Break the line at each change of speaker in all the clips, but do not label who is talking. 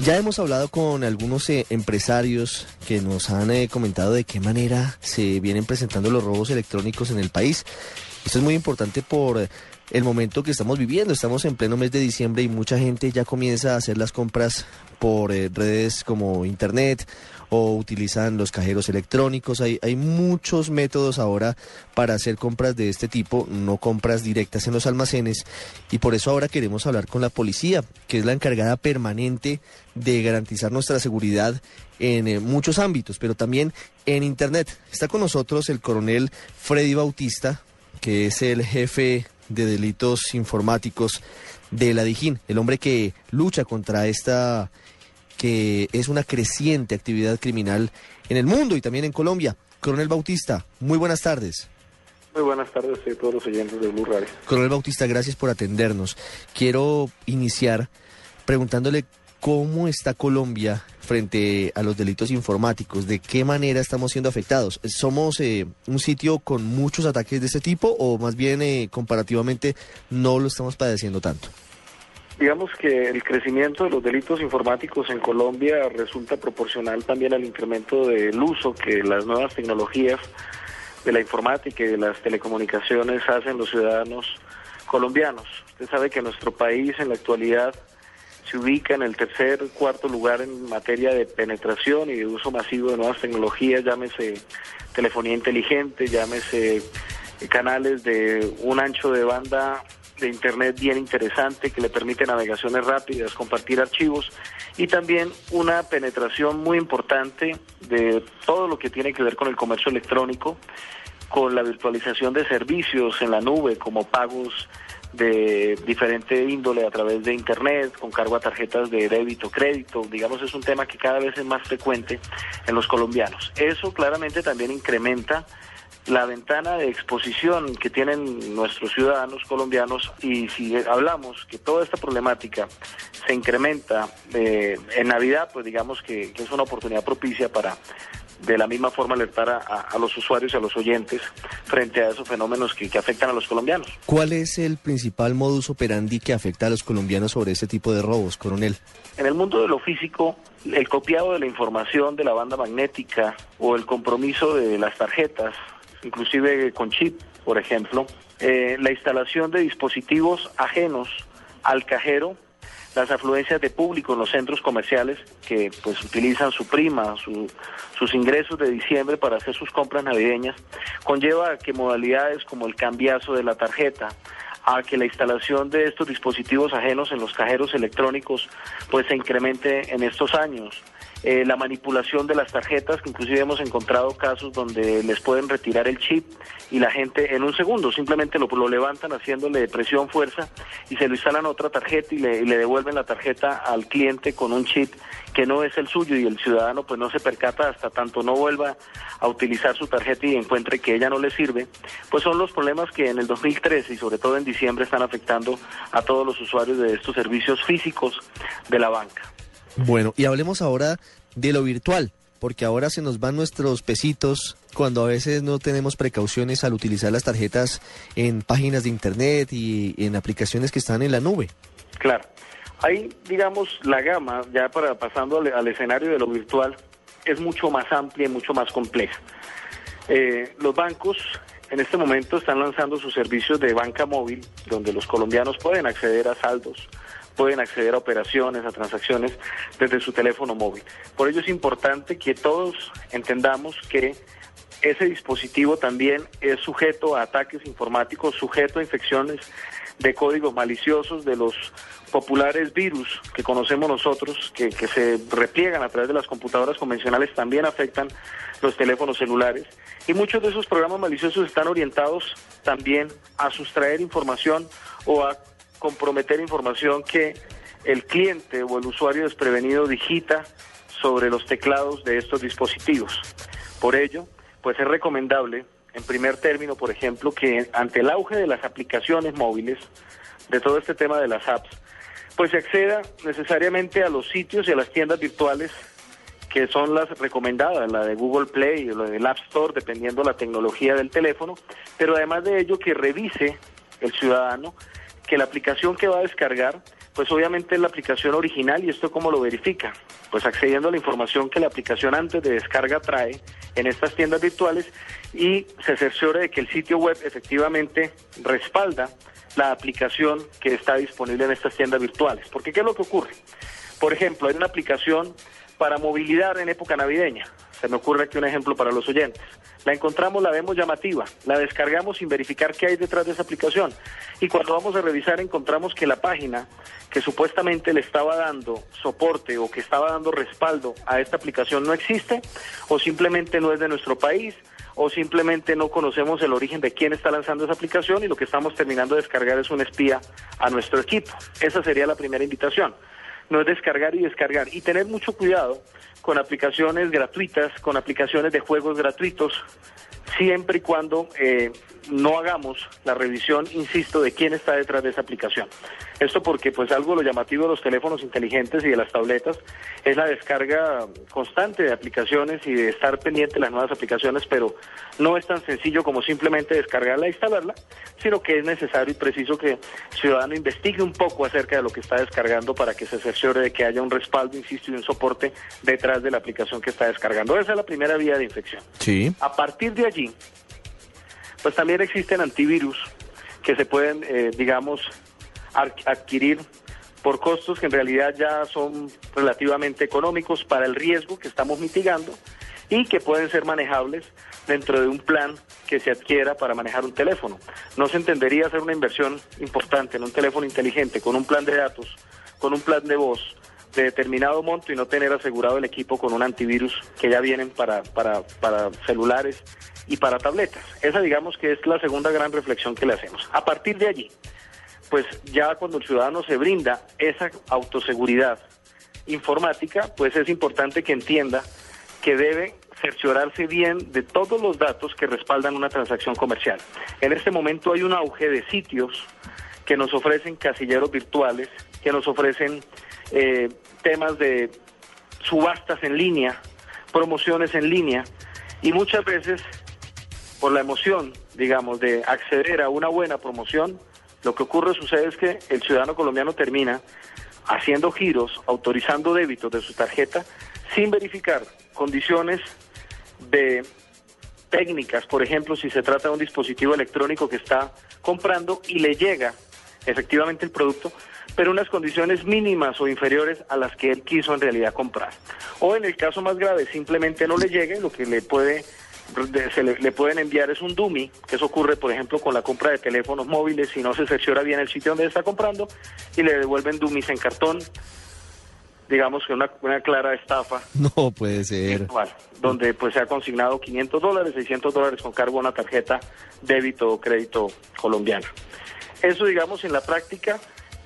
Ya hemos hablado con algunos eh, empresarios que nos han eh, comentado de qué manera se vienen presentando los robos electrónicos en el país. Esto es muy importante por el momento que estamos viviendo. Estamos en pleno mes de diciembre y mucha gente ya comienza a hacer las compras por eh, redes como internet o utilizan los cajeros electrónicos. Hay, hay muchos métodos ahora para hacer compras de este tipo, no compras directas en los almacenes. Y por eso ahora queremos hablar con la policía, que es la encargada permanente de garantizar nuestra seguridad en eh, muchos ámbitos, pero también en Internet. Está con nosotros el coronel Freddy Bautista, que es el jefe de delitos informáticos de la Dijín, el hombre que lucha contra esta que es una creciente actividad criminal en el mundo y también en Colombia. Coronel Bautista, muy buenas tardes.
Muy buenas tardes a todos los oyentes de Blue Radio.
Coronel Bautista, gracias por atendernos. Quiero iniciar preguntándole cómo está Colombia frente a los delitos informáticos, de qué manera estamos siendo afectados. ¿Somos eh, un sitio con muchos ataques de este tipo o más bien eh, comparativamente no lo estamos padeciendo tanto?
Digamos que el crecimiento de los delitos informáticos en Colombia resulta proporcional también al incremento del uso que las nuevas tecnologías de la informática y de las telecomunicaciones hacen los ciudadanos colombianos. Usted sabe que nuestro país en la actualidad ubica en el tercer, cuarto lugar en materia de penetración y de uso masivo de nuevas tecnologías, llámese telefonía inteligente, llámese canales de un ancho de banda de Internet bien interesante que le permite navegaciones rápidas, compartir archivos y también una penetración muy importante de todo lo que tiene que ver con el comercio electrónico, con la virtualización de servicios en la nube como pagos de diferente índole a través de Internet, con cargo a tarjetas de débito, crédito, digamos, es un tema que cada vez es más frecuente en los colombianos. Eso claramente también incrementa la ventana de exposición que tienen nuestros ciudadanos colombianos y si hablamos que toda esta problemática se incrementa eh, en Navidad, pues digamos que, que, es una oportunidad propicia para de la misma forma alertar a, a, los usuarios y a los oyentes frente a esos fenómenos que, que afectan a los colombianos.
¿Cuál es el principal modus operandi que afecta a los colombianos sobre este tipo de robos, coronel?
En el mundo de lo físico, el copiado de la información de la banda magnética o el compromiso de las tarjetas inclusive con chip, por ejemplo, eh, la instalación de dispositivos ajenos al cajero, las afluencias de público en los centros comerciales que pues utilizan su prima, su, sus ingresos de diciembre para hacer sus compras navideñas, conlleva a que modalidades como el cambiazo de la tarjeta, a que la instalación de estos dispositivos ajenos en los cajeros electrónicos pues se incremente en estos años. Eh, la manipulación de las tarjetas, que inclusive hemos encontrado casos donde les pueden retirar el chip y la gente en un segundo simplemente lo, lo levantan haciéndole presión, fuerza y se lo instalan otra tarjeta y le, y le devuelven la tarjeta al cliente con un chip que no es el suyo y el ciudadano pues no se percata hasta tanto no vuelva a utilizar su tarjeta y encuentre que ella no le sirve, pues son los problemas que en el 2013 y sobre todo en diciembre están afectando a todos los usuarios de estos servicios físicos de la banca.
Bueno, y hablemos ahora de lo virtual, porque ahora se nos van nuestros pesitos cuando a veces no tenemos precauciones al utilizar las tarjetas en páginas de internet y en aplicaciones que están en la nube.
Claro. Ahí, digamos, la gama, ya para pasando al, escenario de lo virtual, es mucho más amplia y mucho más compleja. Eh, los bancos en este momento están lanzando sus servicios de banca móvil, donde los colombianos pueden acceder a saldos, pueden acceder a operaciones, a transacciones desde su teléfono móvil. Por ello es importante que todos entendamos que ese dispositivo también es sujeto a ataques informáticos, sujeto a infecciones de códigos maliciosos de los populares virus que conocemos nosotros, que, que, se repliegan a través de las computadoras convencionales, también afectan los teléfonos celulares. Y muchos de esos programas maliciosos están orientados también a sustraer información o a comprometer información que el cliente o el usuario desprevenido digita sobre los teclados de estos dispositivos. Por ello, pues es recomendable, en primer término, por ejemplo, que ante el auge de las aplicaciones móviles, de todo este tema de las apps, pues se acceda necesariamente a los sitios y a las tiendas virtuales que son las recomendadas, la de Google Play o la del App Store, dependiendo la tecnología del teléfono, pero además de ello que revise el ciudadano que la aplicación que va a descargar, pues obviamente es la aplicación original y esto cómo lo verifica, pues accediendo a la información que la aplicación antes de descarga trae en estas tiendas virtuales y se cerciore de que el sitio web efectivamente respalda la aplicación que está disponible en estas tiendas virtuales. Porque ¿qué es lo que ocurre? Por ejemplo, hay una aplicación para movilidad en época navideña. Se me ocurre aquí un ejemplo para los oyentes. La encontramos, la vemos llamativa, la descargamos sin verificar qué hay detrás de esa aplicación. Y cuando vamos a revisar encontramos que la página que supuestamente le estaba dando soporte o que estaba dando respaldo a esta aplicación no existe o simplemente no es de nuestro país o simplemente no conocemos el origen de quién está lanzando esa aplicación y lo que estamos terminando de descargar es un espía a nuestro equipo. Esa sería la primera invitación no es descargar y descargar. Y tener mucho cuidado con aplicaciones gratuitas, con aplicaciones de juegos gratuitos, siempre y cuando eh, no hagamos la revisión, insisto, de quién está detrás de esa aplicación. Esto porque pues algo lo llamativo de los teléfonos inteligentes y de las tabletas es la descarga constante de aplicaciones y de estar pendiente de las nuevas aplicaciones, pero no es tan sencillo como simplemente descargarla e instalarla, sino que es necesario y preciso que el ciudadano investigue un poco acerca de lo que está descargando para que se cerciore de que haya un respaldo, insisto, y un soporte detrás de la aplicación que está descargando. Esa es la primera vía de infección.
Sí.
A partir de allí, pues también existen antivirus que se pueden, eh, digamos, adquirir por costos que en realidad ya son relativamente económicos para el riesgo que estamos mitigando y que pueden ser manejables dentro de un plan que se adquiera para manejar un teléfono. No se entendería hacer una inversión importante en un teléfono inteligente con un plan de datos, con un plan de voz de determinado monto y no tener asegurado el equipo con un antivirus que ya vienen para, para, para celulares y para tabletas. Esa digamos que es la segunda gran reflexión que le hacemos. A partir de allí, pues ya cuando el ciudadano se brinda esa autoseguridad informática, pues es importante que entienda que debe cerciorarse bien de todos los datos que respaldan una transacción comercial. En este momento hay un auge de sitios que nos ofrecen casilleros virtuales, que nos ofrecen eh, temas de subastas en línea, promociones en línea, y muchas veces por la emoción, digamos, de acceder a una buena promoción, lo que ocurre sucede es que el ciudadano colombiano termina haciendo giros, autorizando débitos de su tarjeta sin verificar condiciones de técnicas, por ejemplo, si se trata de un dispositivo electrónico que está comprando y le llega efectivamente el producto, pero unas condiciones mínimas o inferiores a las que él quiso en realidad comprar. O en el caso más grave, simplemente no le llegue, lo que le puede se le, pueden enviar es un dummy, que eso ocurre por ejemplo con la compra de teléfonos móviles, si no se cerciora bien el sitio donde está comprando y le devuelven dummies en cartón, digamos que una, una clara estafa.
No puede ser.
donde pues se ha consignado 500 dólares, 600 dólares con cargo a una tarjeta débito o crédito colombiana. Eso digamos en la práctica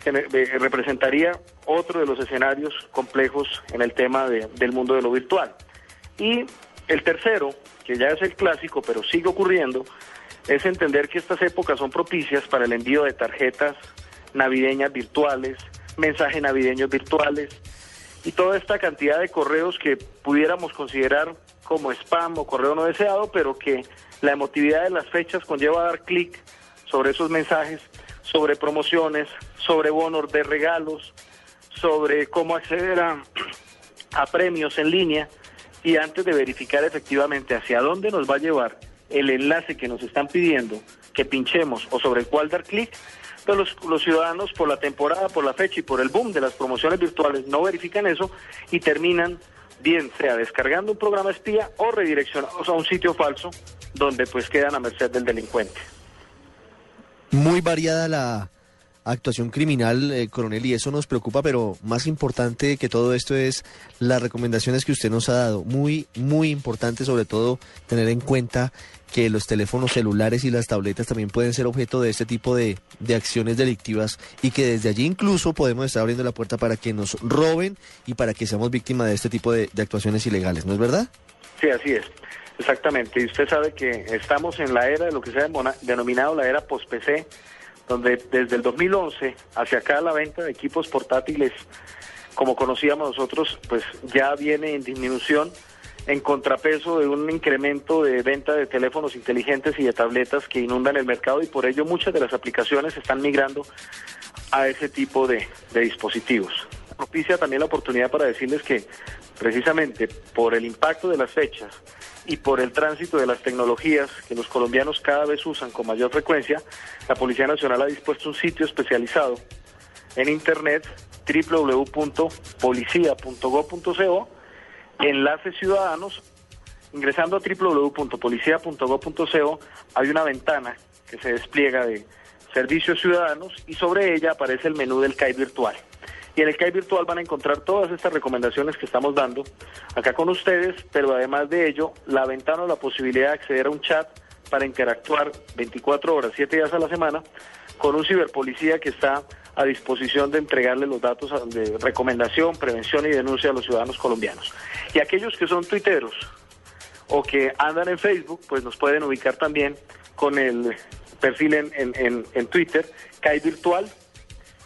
eh, representaría otro de los escenarios complejos en el tema del mundo de lo virtual. Y el tercero, que ya es el clásico, pero sigue ocurriendo, es entender que estas épocas son propicias para el envío de tarjetas navideñas virtuales, mensajes navideños virtuales y toda esta cantidad de correos que pudiéramos considerar como spam o correo no deseado, pero que la emotividad de las fechas conlleva a dar clic sobre esos mensajes, sobre promociones, sobre bonos de regalos, sobre cómo acceder a, premios en línea y antes de verificar efectivamente hacia dónde nos va a llevar el enlace que nos están pidiendo que pinchemos o sobre el cual dar clic, pues los, ciudadanos por la temporada, por la fecha y por el boom de las promociones virtuales no verifican eso y terminan bien sea descargando un programa espía o redireccionados a un sitio falso donde pues quedan a merced del delincuente.
Muy variada la actuación criminal, eh, coronel, y eso nos preocupa, pero más importante que todo esto es las recomendaciones que usted nos ha dado. Muy, muy importante, sobre todo, tener en cuenta que los teléfonos celulares y las tabletas también pueden ser objeto de este tipo de, de acciones delictivas y que desde allí incluso podemos estar abriendo la puerta para que nos roben y para que seamos víctimas de este tipo de, de actuaciones ilegales, ¿no es verdad?
Sí, así es. Exactamente. Y usted sabe que estamos en la era de lo que se ha denominado la era post-PC, donde desde el 2011 hacia acá la venta de equipos portátiles, como conocíamos nosotros, pues ya viene en disminución en contrapeso de un incremento de venta de teléfonos inteligentes y de tabletas que inundan el mercado y por ello muchas de las aplicaciones están migrando a ese tipo de, de dispositivos. Propicia también la oportunidad para decirles que precisamente por el impacto de las fechas y por el tránsito de las tecnologías que los colombianos cada vez usan con mayor frecuencia, la Policía Nacional ha dispuesto un sitio especializado en internet www.policia.gov.co, enlaces ciudadanos, ingresando a www.policia.gov.co hay una ventana que se despliega de servicios ciudadanos y sobre ella aparece el menú del CAI virtual. Y en el CAI virtual van a encontrar todas estas recomendaciones que estamos dando acá con ustedes, pero además de ello, la ventana o la posibilidad de acceder a un chat para interactuar 24 horas, 7 días a la semana, con un ciberpolicía que está a disposición de entregarle los datos de recomendación, prevención y denuncia a los ciudadanos colombianos. Y aquellos que son tuiteros o que andan en Facebook, pues nos pueden ubicar también con el perfil en, en, en- en Twitter, CAI Virtual,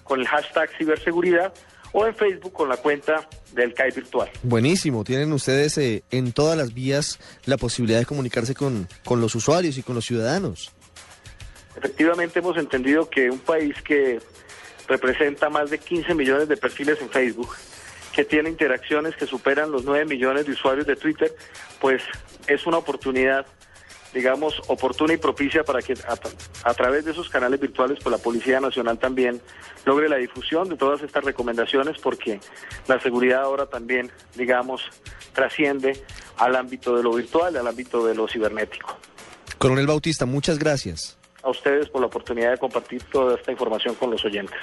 con el hashtag ciberseguridad, o en Facebook con la cuenta del CAI Virtual.
Buenísimo, tienen ustedes eh, en todas las vías la posibilidad de comunicarse con, con los usuarios y con los ciudadanos.
Efectivamente hemos entendido que un país que representa más de 15 millones de perfiles en Facebook, que tiene interacciones que superan los 9 millones de usuarios de Twitter, pues es una oportunidad, digamos, oportuna y propicia para que a, a través de esos canales virtuales, pues la Policía Nacional también logre la difusión de todas estas recomendaciones, porque la seguridad ahora también, digamos, trasciende al ámbito de lo virtual, al ámbito de lo cibernético.
Coronel Bautista, muchas gracias.
A ustedes por la oportunidad de compartir toda esta información con los oyentes.